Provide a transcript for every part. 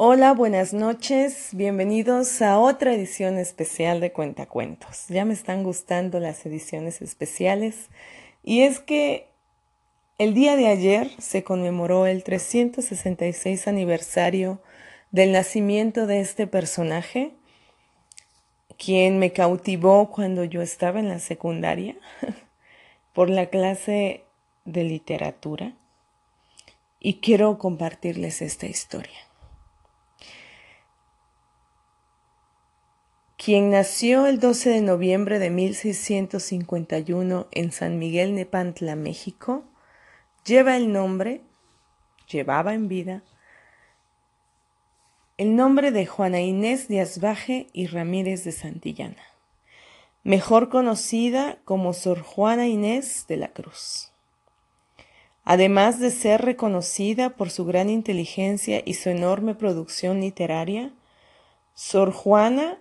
Hola, buenas noches, bienvenidos a otra edición especial de Cuentacuentos. Ya me están gustando las ediciones especiales y es que el día de ayer se conmemoró el 366 aniversario del nacimiento de este personaje, quien me cautivó cuando yo estaba en la secundaria por la clase de literatura y quiero compartirles esta historia. Quien nació el 12 de noviembre de 1651 en San Miguel Nepantla, México, lleva el nombre, llevaba en vida, el nombre de Juana Inés de Asbaje y Ramírez de Santillana, mejor conocida como Sor Juana Inés de la Cruz. Además de ser reconocida por su gran inteligencia y su enorme producción literaria, Sor Juana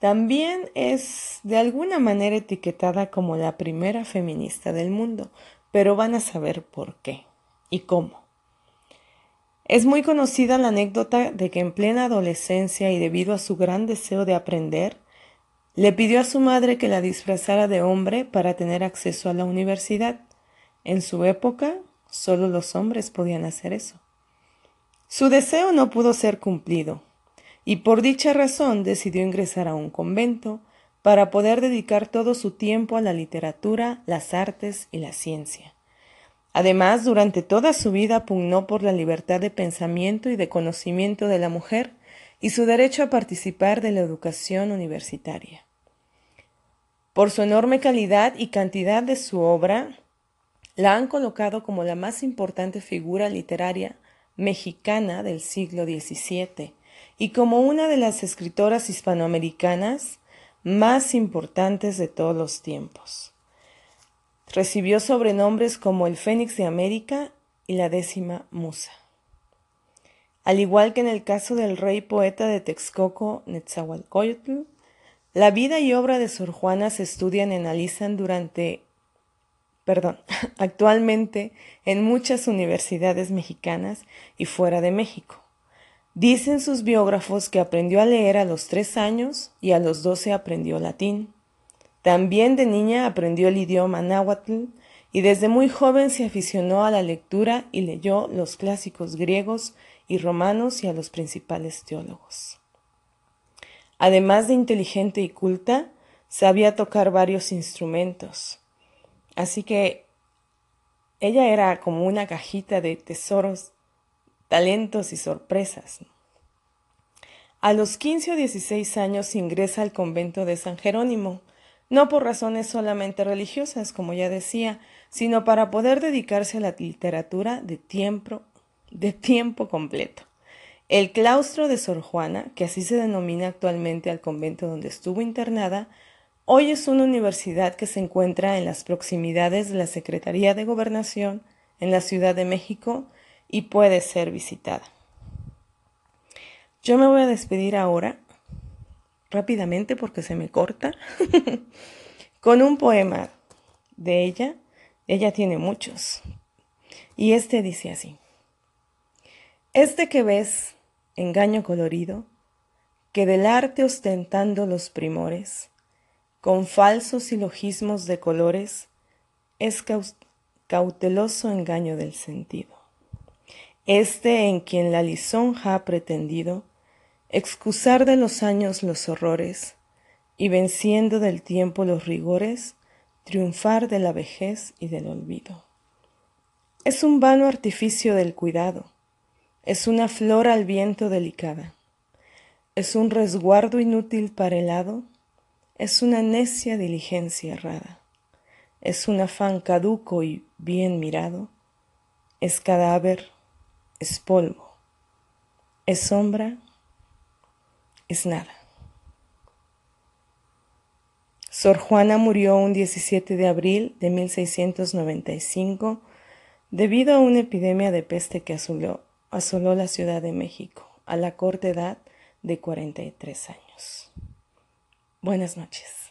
también es de alguna manera etiquetada como la primera feminista del mundo, pero van a saber por qué y cómo. Es muy conocida la anécdota de que en plena adolescencia y debido a su gran deseo de aprender, le pidió a su madre que la disfrazara de hombre para tener acceso a la universidad. En su época, solo los hombres podían hacer eso. Su deseo no pudo ser cumplido, y por dicha razón decidió ingresar a un convento para poder dedicar todo su tiempo a la literatura, las artes y la ciencia. Además, durante toda su vida pugnó por la libertad de pensamiento y de conocimiento de la mujer y su derecho a participar de la educación universitaria. Por su enorme calidad y cantidad de su obra, la han colocado como la más importante figura literaria mexicana del siglo XVII y como una de las escritoras hispanoamericanas más importantes de todos los tiempos. Recibió sobrenombres como el Fénix de América y la décima Musa. Al igual que en el caso del rey poeta de Texcoco, Netzahualcoyotl, la vida y obra de Sor Juana se estudian y analizan durante, perdón, actualmente en muchas universidades mexicanas y fuera de México. Dicen sus biógrafos que aprendió a leer a los tres años y a los doce aprendió latín. También de niña aprendió el idioma náhuatl y desde muy joven se aficionó a la lectura y leyó los clásicos griegos y romanos y a los principales teólogos. Además de inteligente y culta, sabía tocar varios instrumentos. Así que ella era como una cajita de tesoros talentos y sorpresas. A los 15 o 16 años ingresa al convento de San Jerónimo, no por razones solamente religiosas, como ya decía, sino para poder dedicarse a la literatura de tiempo, de tiempo completo. El claustro de Sor Juana, que así se denomina actualmente al convento donde estuvo internada, hoy es una universidad que se encuentra en las proximidades de la Secretaría de Gobernación en la Ciudad de México y puede ser visitada. Yo me voy a despedir ahora, rápidamente porque se me corta, con un poema de ella. Ella tiene muchos. Y este dice así. Este que ves, engaño colorido, que del arte ostentando los primores, con falsos silogismos de colores, es cauteloso engaño del sentido este en quien la lisonja ha pretendido excusar de los años los horrores y venciendo del tiempo los rigores, triunfar de la vejez y del olvido. Es un vano artificio del cuidado, es una flor al viento delicada, es un resguardo inútil para el hado, es una necia diligencia errada, es un afán caduco y bien mirado, es cadáver es polvo, es sombra, es nada. Sor Juana murió un 17 de abril de 1695 debido a una epidemia de peste que asoló, la Ciudad de México a la corta edad de 43 años. Buenas noches.